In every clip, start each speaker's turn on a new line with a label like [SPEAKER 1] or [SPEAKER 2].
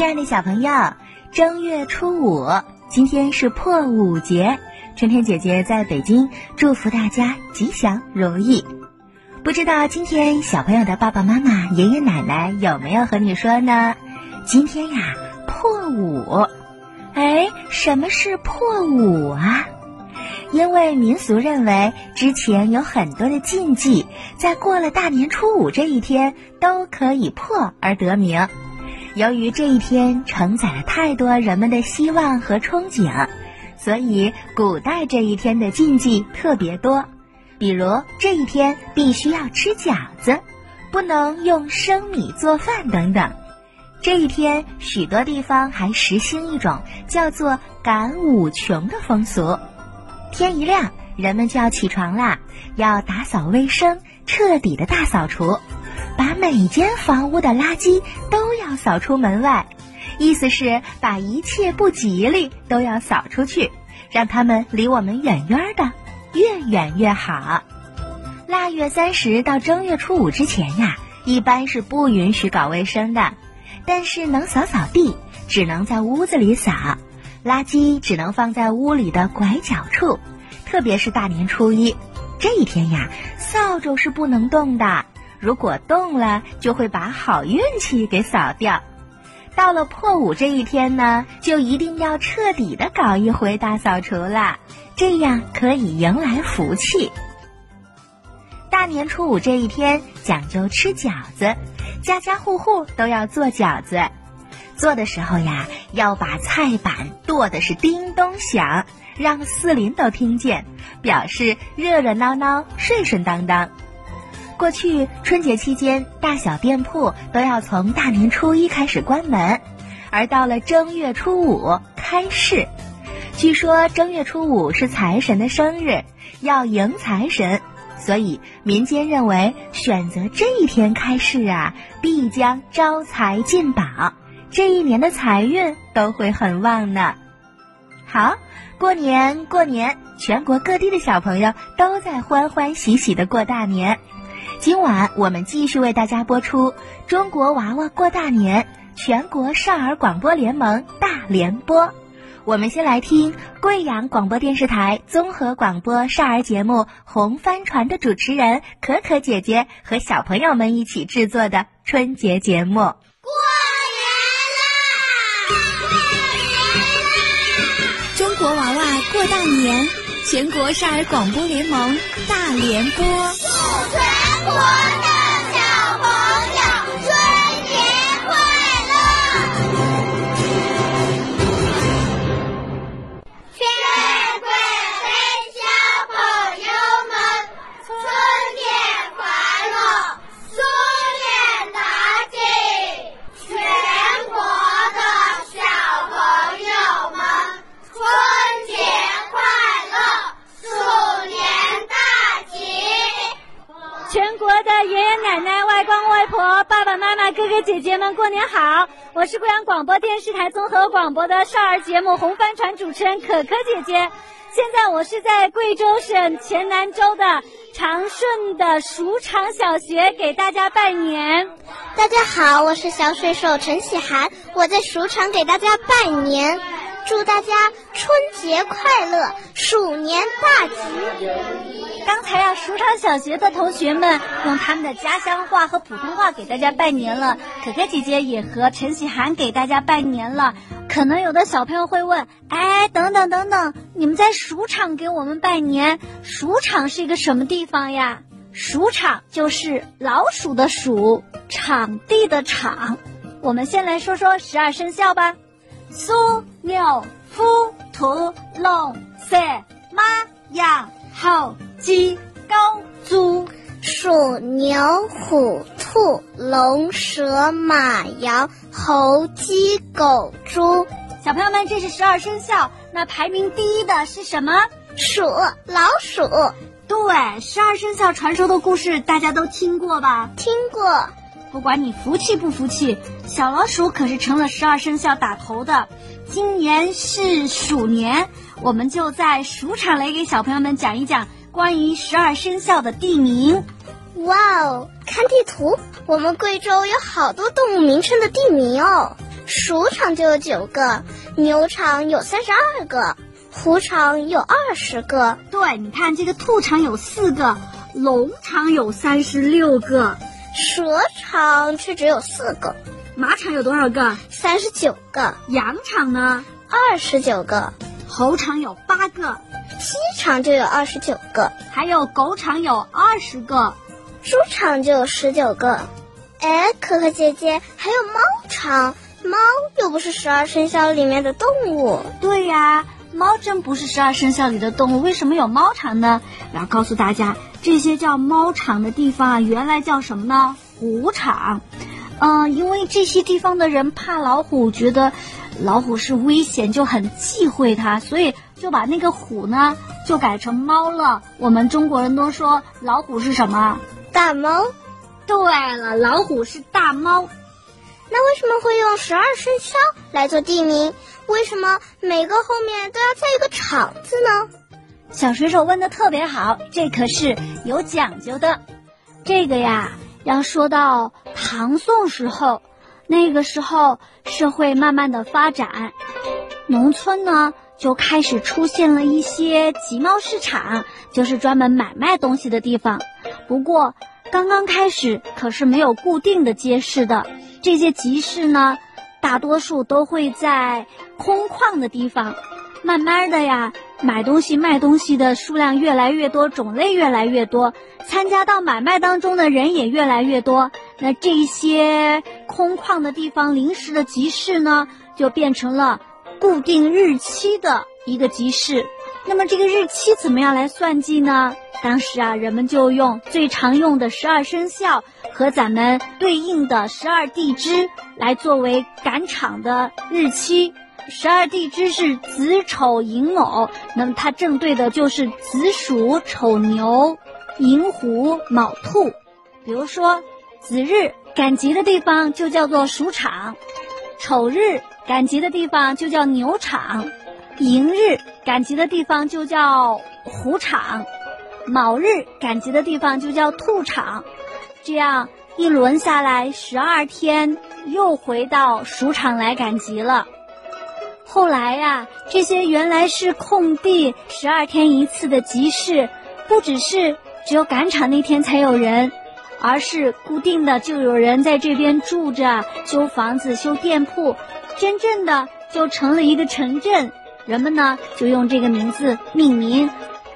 [SPEAKER 1] 亲爱的小朋友，正月初五，今天是破五节。春天姐姐在北京祝福大家吉祥如意。不知道今天小朋友的爸爸妈妈、爷爷奶奶有没有和你说呢？今天呀，破五。哎，什么是破五啊？因为民俗认为之前有很多的禁忌，在过了大年初五这一天都可以破而得名。由于这一天承载了太多人们的希望和憧憬，所以古代这一天的禁忌特别多。比如这一天必须要吃饺子，不能用生米做饭等等。这一天许多地方还实行一种叫做赶五穷的风俗。天一亮，人们就要起床啦，要打扫卫生，彻底的大扫除，把每间房屋的垃圾都要扫出门外，意思是把一切不吉利都要扫出去，让他们离我们远远的，越远越好。腊月三十到正月初五之前呀，一般是不允许搞卫生的，但是能扫扫地，只能在屋子里扫。垃圾只能放在屋里的拐角处，特别是大年初一这一天呀，扫帚是不能动的。如果动了，就会把好运气给扫掉。到了破五这一天呢，就一定要彻底的搞一回大扫除了，这样可以迎来福气。大年初五这一天讲究吃饺子，家家户户都要做饺子。做的时候呀，要把菜板剁的是叮咚响，让四邻都听见，表示热热闹闹、顺顺当当。过去春节期间，大小店铺都要从大年初一开始关门，而到了正月初五开市。据说正月初五是财神的生日，要迎财神，所以民间认为选择这一天开市啊，必将招财进宝。这一年的财运都会很旺呢。好，过年过年，全国各地的小朋友都在欢欢喜喜的过大年。今晚我们继续为大家播出《中国娃娃过大年》全国少儿广播联盟大联播。我们先来听贵阳广播电视台综合广播少儿节目《红帆船》的主持人可可姐姐和小朋友们一起制作的春节节目。过年啦！
[SPEAKER 2] 中国娃娃过大年，全国少儿广播联盟大联播，
[SPEAKER 3] 我的
[SPEAKER 4] 过年好！我是贵阳广播电视台综合广播的少儿节目《红帆船》主持人可可姐姐。现在我是在贵州省黔南州的长顺的蜀场小学给大家拜年。
[SPEAKER 5] 大家好，我是小水手陈喜涵，我在蜀场给大家拜年，祝大家春节快乐，鼠年大吉。
[SPEAKER 4] 刚才啊、蜀场小学的同学们用他们的家乡话和普通话给大家拜年了，可可姐姐也和陈喜涵给大家拜年了。可能有的小朋友会问，哎，等等等等，你们在蜀场给我们拜年，蜀场是一个什么地方呀？蜀场就是老鼠的鼠，场地的场。我们先来说说十二生肖吧：鼠、牛、虎、兔、龙、蛇、马、羊、猴、鸡、高、猪。
[SPEAKER 5] 鼠、牛、虎、兔、龙、蛇、马、羊、猴、鸡、狗、猪。
[SPEAKER 4] 小朋友们，这是十二生肖，那排名第一的是什么？
[SPEAKER 5] 鼠，老鼠，
[SPEAKER 4] 对，十二生肖传说的故事大家都听过吧？
[SPEAKER 5] 听过。
[SPEAKER 4] 不管你服气不服气，小老鼠可是成了十二生肖打头的。今年是鼠年，我们就在鼠场来给小朋友们讲一讲关于十二生肖的地名。
[SPEAKER 5] 哇哦，看地图，我们贵州有好多动物名称的地名哦。鼠场就有九个，牛场有三十二个，虎场有二十个。
[SPEAKER 4] 对，你看这个兔场有四个，龙场有三十六个，
[SPEAKER 5] 蛇场却只有四个，
[SPEAKER 4] 马场有多少个？
[SPEAKER 5] 三十九个，
[SPEAKER 4] 羊场呢？
[SPEAKER 5] 二十九个，
[SPEAKER 4] 猴场有八个，
[SPEAKER 5] 鸡场就有二十九个，
[SPEAKER 4] 还有狗场有二十个，
[SPEAKER 5] 猪场就有十九个。哎，可可姐姐，还有猫场，猫又不是十二生肖里面的动物。
[SPEAKER 4] 对呀，猫真不是十二生肖里的动物，为什么有猫场呢？我要告诉大家，这些叫猫场的地方啊，原来叫什么呢？虎场。嗯，因为这些地方的人怕老虎，觉得老虎是危险，就很忌讳它，所以就把那个虎呢就改成猫了。我们中国人都说老虎是什么？
[SPEAKER 5] 大猫。
[SPEAKER 4] 对了，老虎是大猫。
[SPEAKER 5] 那为什么会用十二生肖来做地名？为什么每个后面都要加一个场字呢？
[SPEAKER 4] 小水手问的特别好，这可是有讲究的。这个呀，要说到唐宋时候，那个时候社会慢慢的发展，农村呢就开始出现了一些集贸市场，就是专门买卖东西的地方。不过，刚刚开始可是没有固定的街市的，这些集市呢，大多数都会在空旷的地方。慢慢的呀，买东西卖东西的数量越来越多，种类越来越多，参加到买卖当中的人也越来越多。那这些空旷的地方，临时的集市呢，就变成了固定日期的一个集市。那么这个日期怎么样来算计呢？当时啊，人们就用最常用的十二生肖和咱们对应的十二地支来作为赶场的日期。十二地支是子丑寅卯，那么它正对的就是子鼠、丑牛、寅虎、卯兔。比如说，子日赶集的地方就叫做鼠场，丑日赶集的地方就叫牛场，寅日赶集的地方就叫虎场。卯日赶集的地方就叫兔场，这样一轮下来，十二天又回到鼠场来赶集了。后来呀，这些原来是空地，十二天一次的集市，不只是只有赶场那天才有人，而是固定的就有人在这边住着，修房子、修店铺，真正的就成了一个城镇。人们呢就用这个名字命名。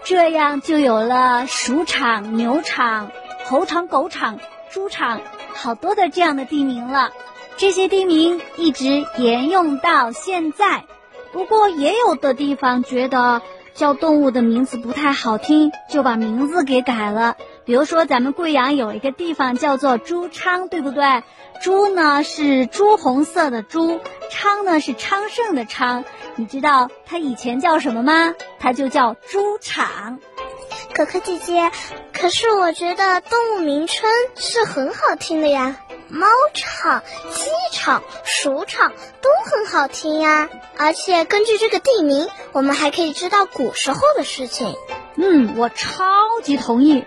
[SPEAKER 4] 这样就有了鼠场、牛场、猴场、狗场、猪场，好多的这样的地名了。这些地名一直沿用到现在。不过也有的地方觉得叫动物的名字不太好听，就把名字给改了。比如说咱们贵阳有一个地方叫做朱昌，对不对？朱呢是朱红色的朱，昌呢是昌盛的昌。你知道它以前叫什么吗？它就叫猪场。
[SPEAKER 5] 可可姐姐，可是我觉得动物名称是很好听的呀，猫场、鸡场、鼠场都很好听呀。而且根据这个地名，我们还可以知道古时候的事情。
[SPEAKER 4] 嗯，我超级同意。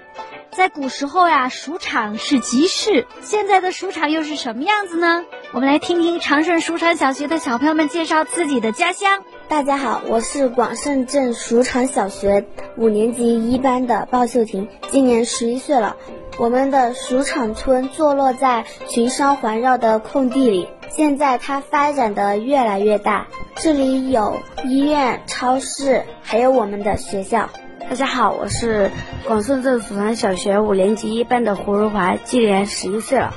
[SPEAKER 4] 在古时候呀，鼠场是集市，现在的鼠场又是什么样子呢？我们来听听长顺鼠场小学的小朋友们介绍自己的家乡。
[SPEAKER 6] 大家好，我是广胜镇鼠场小学五年级一班的鲍秀婷，今年十一岁了。我们的鼠场村坐落在群山环绕的空地里，现在它发展的越来越大，这里有医院、超市，还有我们的学校。
[SPEAKER 7] 大家好，我是广顺镇蜀山小学五年级一班的胡如华，今年十一岁了。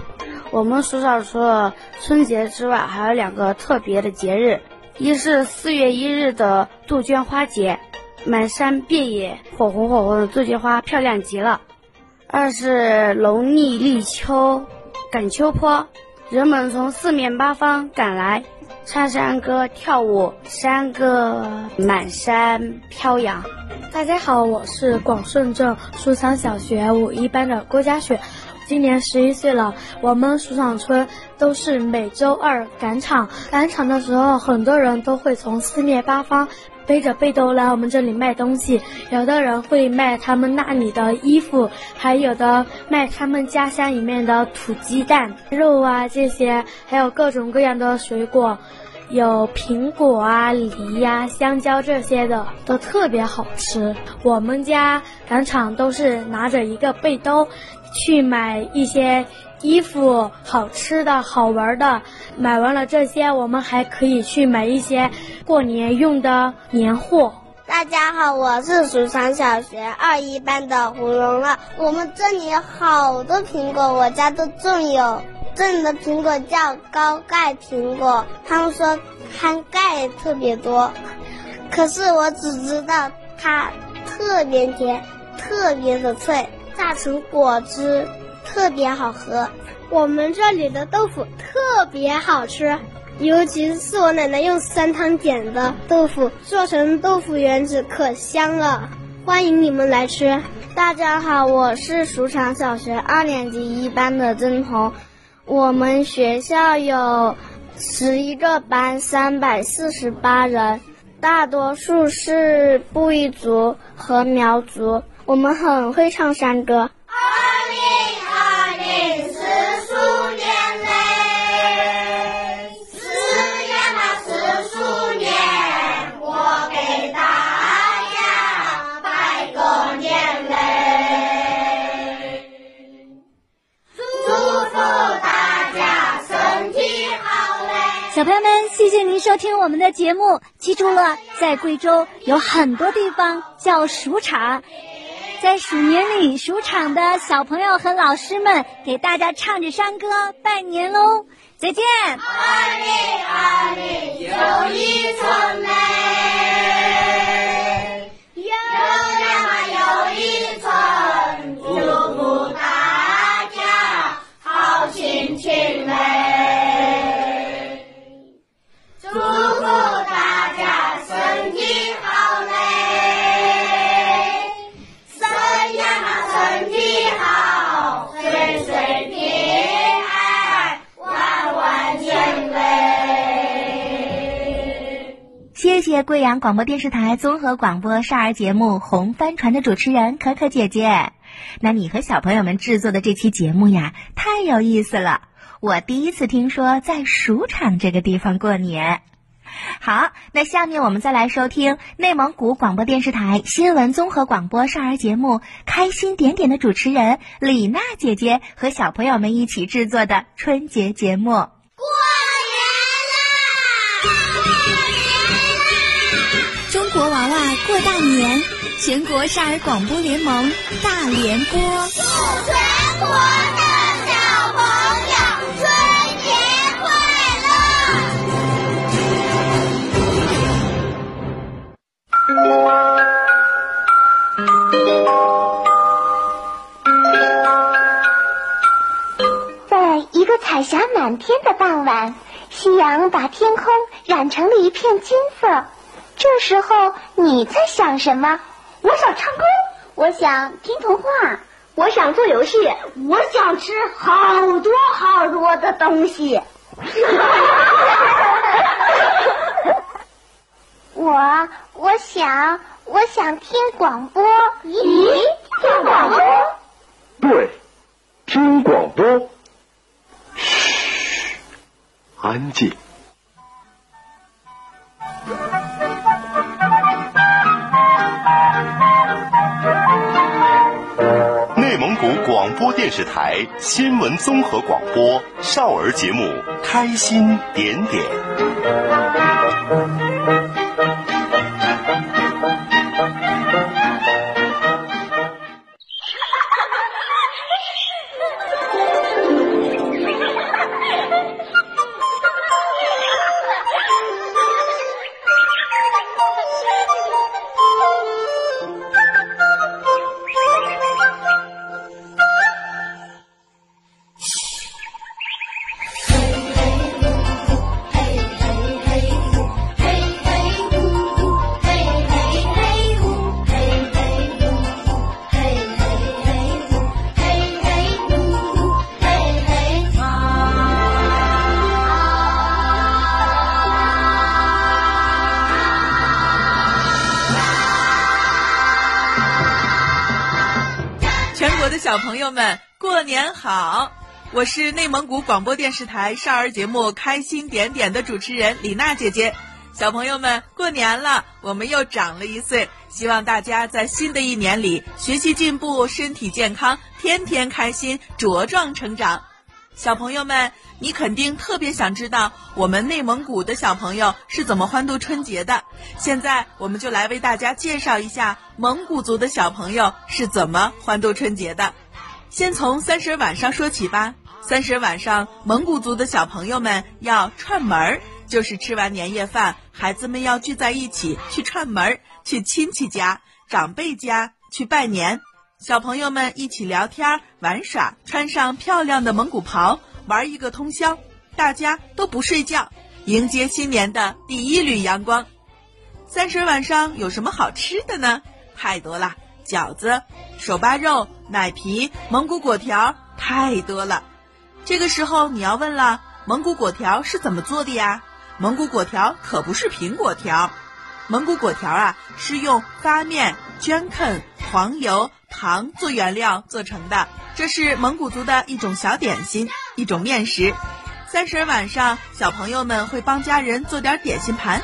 [SPEAKER 7] 我们蜀场除了春节之外，还有两个特别的节日，一是四月一日的杜鹃花节，满山遍野火红火红的杜鹃花，漂亮极了；二是农历立秋赶秋坡，人们从四面八方赶来，唱山歌、跳舞，山歌满山飘扬。
[SPEAKER 8] 大家好，我是广顺镇书场小学五一班的郭佳雪，今年十一岁了。我们鼠场村都是每周二赶场，赶场的时候，很多人都会从四面八方背着背兜来我们这里卖东西，有的人会卖他们那里的衣服，还有的卖他们家乡里面的土鸡蛋、肉啊这些，还有各种各样的水果。有苹果啊、梨呀、香蕉这些的都特别好吃。我们家赶场都是拿着一个背兜，去买一些衣服、好吃的、好玩的。买完了这些，我们还可以去买一些过年用的年货。
[SPEAKER 7] 大家好，我是蜀山小学二一班的胡蓉乐。我们这里有好多苹果，我家都种有。这里的苹果叫高钙苹果，他们说含钙特别多，可是我只知道它特别甜，特别的脆，榨成果汁特别好喝。我们这里的豆腐特别好吃，尤其是我奶奶用酸汤点的豆腐做成豆腐圆子，可香了。欢迎你们来吃。大家好，我是蜀场小学二年级一班的曾彤。我们学校有十一个班，三百四十八人，大多数是布依族和苗族。我们很会唱山歌。
[SPEAKER 5] 是数年嘞，是呀嘛是数年，我给大家拜个年嘞！祝福大家身体好嘞！
[SPEAKER 4] 小朋友们，谢谢您收听我们的节目，记住了，在贵州有很多地方叫熟茶。在鼠年里，鼠场的小朋友和老师们给大家唱着山歌拜年喽！再见。
[SPEAKER 5] 二零二零又一春嘞，又呀嘛又一春，祝福大家好心情嘞，
[SPEAKER 1] 谢谢贵阳广播电视台综合广播少儿节目《红帆船》的主持人可可姐姐。那你和小朋友们制作的这期节目呀，太有意思了！我第一次听说在鼠场这个地方过年。好，那下面我们再来收听内蒙古广播电视台新闻综合广播少儿节目《开心点点》的主持人李娜姐姐和小朋友们一起制作的春节节目。
[SPEAKER 5] 过
[SPEAKER 9] 国娃娃过大年，全国少儿广播联盟大联播。
[SPEAKER 5] 祝全国的小朋友春节快乐！
[SPEAKER 7] 在一个彩霞满天的傍晚，夕阳把天空染成了一片金色。这时候你在想什么？我想唱歌，我想听童话，我想做游戏，我想吃好多好多的东西。我我想我想听广播。咦，听广播？
[SPEAKER 10] 对，听广播。嘘，安静。广播电视台新闻综合广播少儿节目《开心点点》。
[SPEAKER 11] 小朋友们，过年好！我是内蒙古广播电视台少儿节目《开心点点》的主持人李娜姐姐。小朋友们，过年了，我们又长了一岁。希望大家在新的一年里学习进步，身体健康，天天开心，茁壮成长。小朋友们，你肯定特别想知道我们内蒙古的小朋友是怎么欢度春节的。现在，我们就来为大家介绍一下蒙古族的小朋友是怎么欢度春节的。先从三十晚上说起吧。三十晚上，蒙古族的小朋友们要串门儿，就是吃完年夜饭，孩子们要聚在一起去串门儿，去亲戚家、长辈家去拜年。小朋友们一起聊天玩耍，穿上漂亮的蒙古袍，玩一个通宵。大家都不睡觉，迎接新年的第一缕阳光。三十晚上有什么好吃的呢？太多了，饺子、手扒肉、奶皮、蒙古果条，太多了。这个时候你要问了，蒙古果条是怎么做的呀？蒙古果条可不是苹果条，蒙古果条啊是用发面、绢啃、黄油。糖做原料做成的，这是蒙古族的一种小点心，一种面食。三十晚上，小朋友们会帮家人做点点心盘。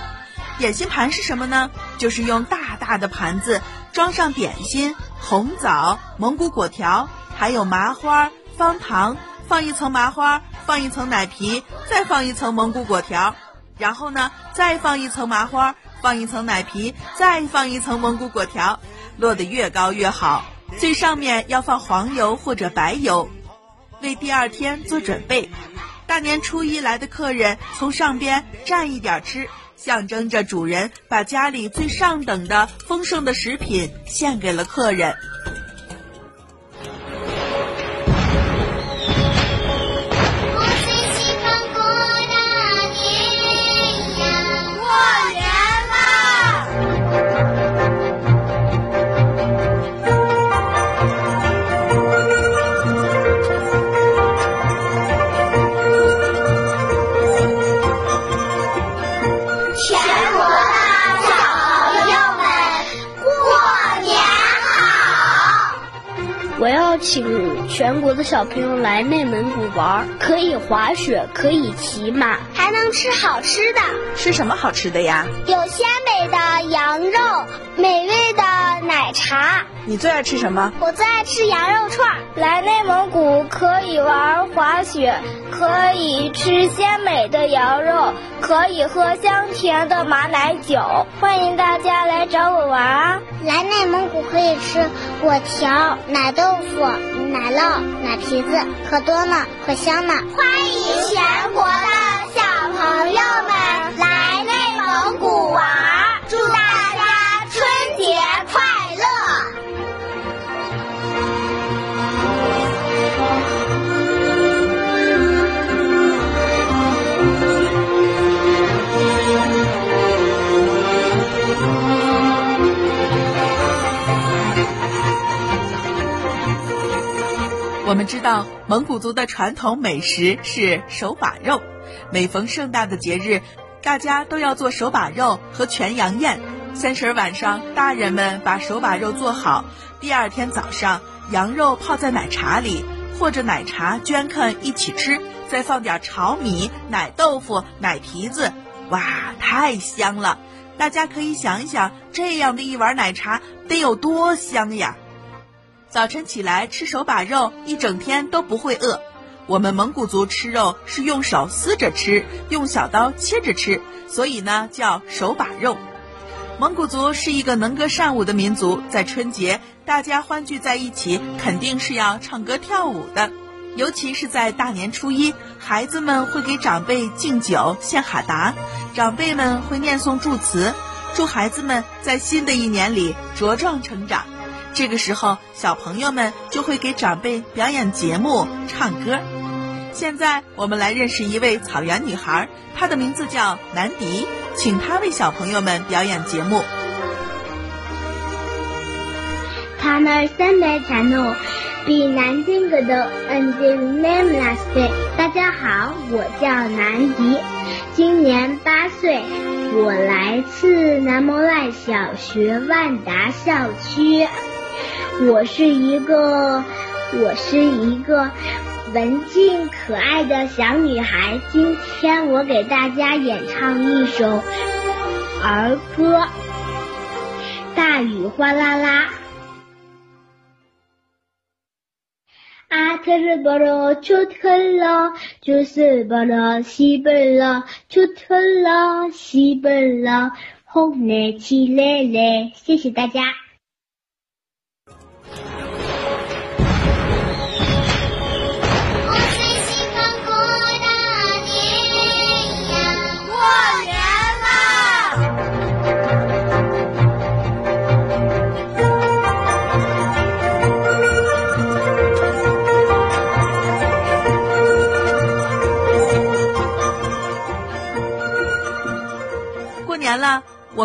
[SPEAKER 11] 点心盘是什么呢？就是用大大的盘子装上点心、红枣、蒙古果条，还有麻花、方糖，放一层麻花，放一层奶皮，再放一层蒙古果条，然后呢，再放一层麻花，放一层奶皮，再放一层蒙古果条，落得越高越好。最上面要放黄油或者白油，为第二天做准备。大年初一来的客人从上边蘸一点吃，象征着主人把家里最上等的丰盛的食品献给了客人。
[SPEAKER 12] 请全国的小朋友来内蒙古玩，可以滑雪，可以骑马，
[SPEAKER 5] 还能吃好吃的。
[SPEAKER 11] 吃什么好吃的呀？
[SPEAKER 5] 有鲜美的羊肉，美味的奶茶。
[SPEAKER 11] 你最爱吃什么？
[SPEAKER 5] 我最爱吃羊肉串。
[SPEAKER 12] 来内蒙古可以玩滑雪，可以吃鲜美的羊肉，可以喝香甜的马奶酒。欢迎大家来找我玩啊！
[SPEAKER 5] 来内蒙古可以吃果条、奶豆腐、奶酪、奶皮子，可多呢，可香呢。
[SPEAKER 3] 欢迎全国的小朋友们来
[SPEAKER 11] 我们知道蒙古族的传统美食是手把肉，每逢盛大的节日，大家都要做手把肉和全羊宴。三十晚上，大人们把手把肉做好，第二天早上，羊肉泡在奶茶里，或者奶茶绢啃一起吃，再放点炒米、奶豆腐、奶皮子，哇，太香了！大家可以想一想，这样的一碗奶茶得有多香呀！早晨起来吃手把肉，一整天都不会饿。我们蒙古族吃肉是用手撕着吃，用小刀切着吃，所以呢叫手把肉。蒙古族是一个能歌善舞的民族，在春节大家欢聚在一起，肯定是要唱歌跳舞的。尤其是在大年初一，孩子们会给长辈敬酒献哈达，长辈们会念诵祝词，祝孩子们在新的一年里茁壮成长。这个时候，小朋友们就会给长辈表演节目、唱歌。现在，我们来认识一位草原女孩，她的名字叫南迪，请她为小朋友们表演节目。
[SPEAKER 13] 他那三代产诺，比南京格的恩丁 name last。大家好，我叫南迪，今年八岁，我来自南蒙赖小学万达校区。我是一个我是一个文静可爱的小女孩。今天我给大家演唱一首儿歌《大雨哗啦啦》。阿特日巴罗出特了，就是巴罗西本了，出特了西本了，红嘞起来嘞！谢谢大家。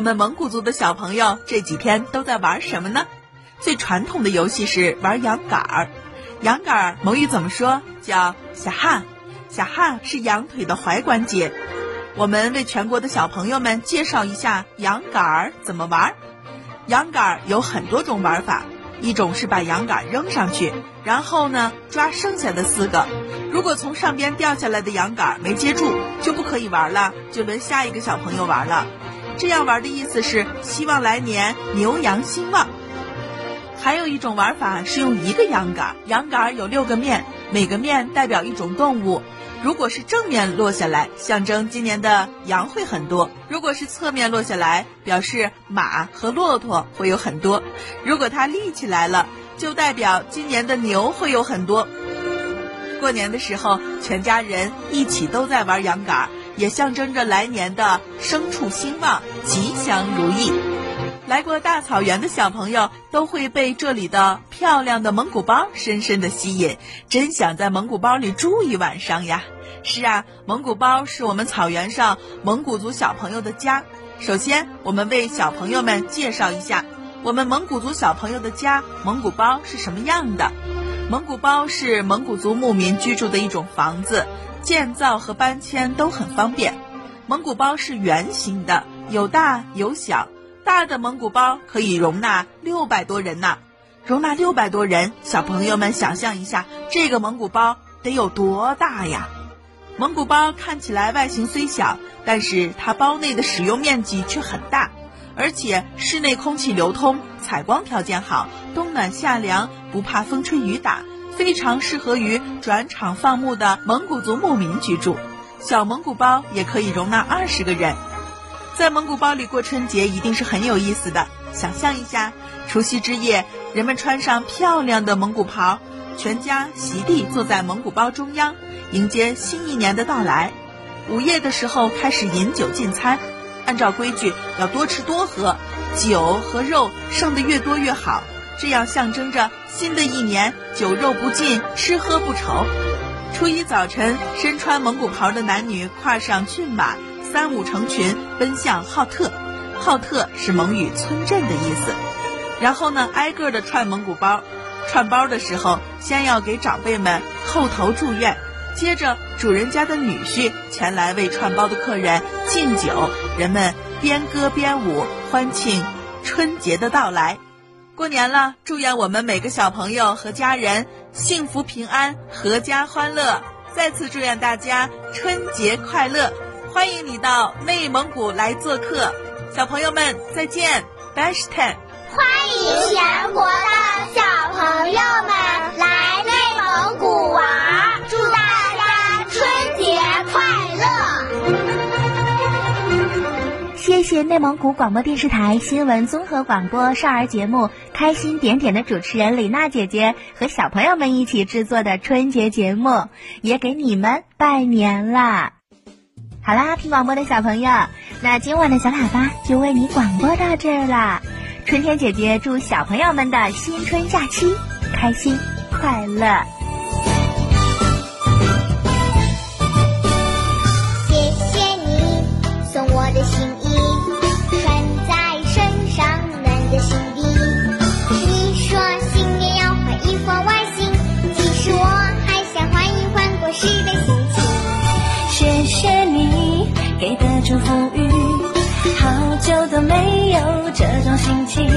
[SPEAKER 11] 我们蒙古族的小朋友这几天都在玩什么呢？最传统的游戏是玩羊杆儿。羊杆儿蒙语怎么说？叫小汉。小汉是羊腿的踝关节。我们为全国的小朋友们介绍一下羊杆儿怎么玩。羊杆儿有很多种玩法，一种是把羊杆扔上去，然后呢抓剩下的四个。如果从上边掉下来的羊杆没接住，就不可以玩了，就轮下一个小朋友玩了。这样玩的意思是希望来年牛羊兴旺。还有一种玩法是用一个羊杆，羊杆有六个面，每个面代表一种动物。如果是正面落下来，象征今年的羊会很多；如果是侧面落下来，表示马和骆驼会有很多；如果它立起来了，就代表今年的牛会有很多。过年的时候，全家人一起都在玩羊杆。也象征着来年的牲畜兴旺、吉祥如意。来过大草原的小朋友都会被这里的漂亮的蒙古包深深的吸引，真想在蒙古包里住一晚上呀！是啊，蒙古包是我们草原上蒙古族小朋友的家。首先，我们为小朋友们介绍一下我们蒙古族小朋友的家——蒙古包是什么样的。蒙古包是蒙古族牧民居住的一种房子。建造和搬迁都很方便。蒙古包是圆形的，有大有小。大的蒙古包可以容纳六百多人呢，容纳六百多人。小朋友们想象一下，这个蒙古包得有多大呀？蒙古包看起来外形虽小，但是它包内的使用面积却很大，而且室内空气流通，采光条件好，冬暖夏凉，不怕风吹雨打。非常适合于转场放牧的蒙古族牧民居住。小蒙古包也可以容纳二十个人，在蒙古包里过春节一定是很有意思的。想象一下，除夕之夜，人们穿上漂亮的蒙古袍，全家席地坐在蒙古包中央，迎接新一年的到来。午夜的时候开始饮酒进餐，按照规矩要多吃多喝，酒和肉剩的越多越好。这样象征着新的一年酒肉不进，吃喝不愁。初一早晨，身穿蒙古袍的男女跨上骏马，三五成群奔向浩特。浩特是蒙语村镇的意思。然后呢，挨个的串蒙古包。串包的时候，先要给长辈们叩头祝愿，接着主人家的女婿前来为串包的客人敬酒。人们边歌边舞，欢庆春节的到来。过年了，祝愿我们每个小朋友和家人幸福平安、阖家欢乐。再次祝愿大家春节快乐！欢迎你到内蒙古来做客，小朋友们再见 b a s h t e n
[SPEAKER 3] 欢迎全国的小朋友们内蒙古
[SPEAKER 1] 广播电视台新闻综合广播少儿节目《开心点点》的主持人李娜姐姐和小朋友们一起制作的春节节目，也给你们拜年啦！好啦，听广播的小朋友，那今晚的小喇叭就为你广播到这儿啦。春天姐姐祝小朋友们的新春假期开心快乐。
[SPEAKER 14] 久都没有这种心情。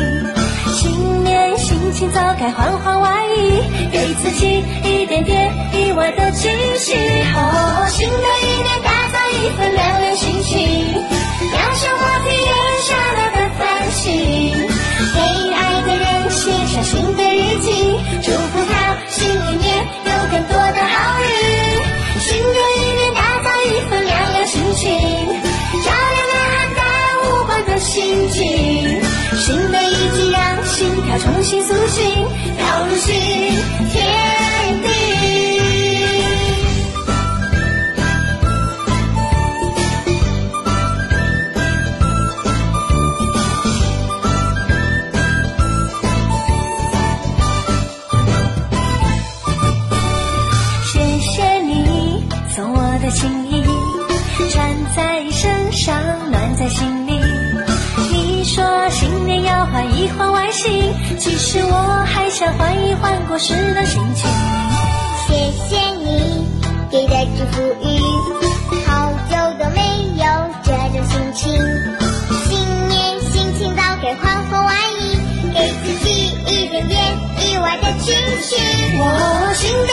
[SPEAKER 14] 新年心情早该换换外衣，给自己一点点意外的惊喜。哦，新的一年打造一份亮亮心情，扬声话题人下来的繁星，给爱的人写下新的日记，祝福他新一年苏醒，要入心田。换过时的心情。
[SPEAKER 5] 谢谢你给的祝福语，好久都没有这种心情。新年心情早该换换外衣，给自己一点点意外的惊喜。
[SPEAKER 14] 我心的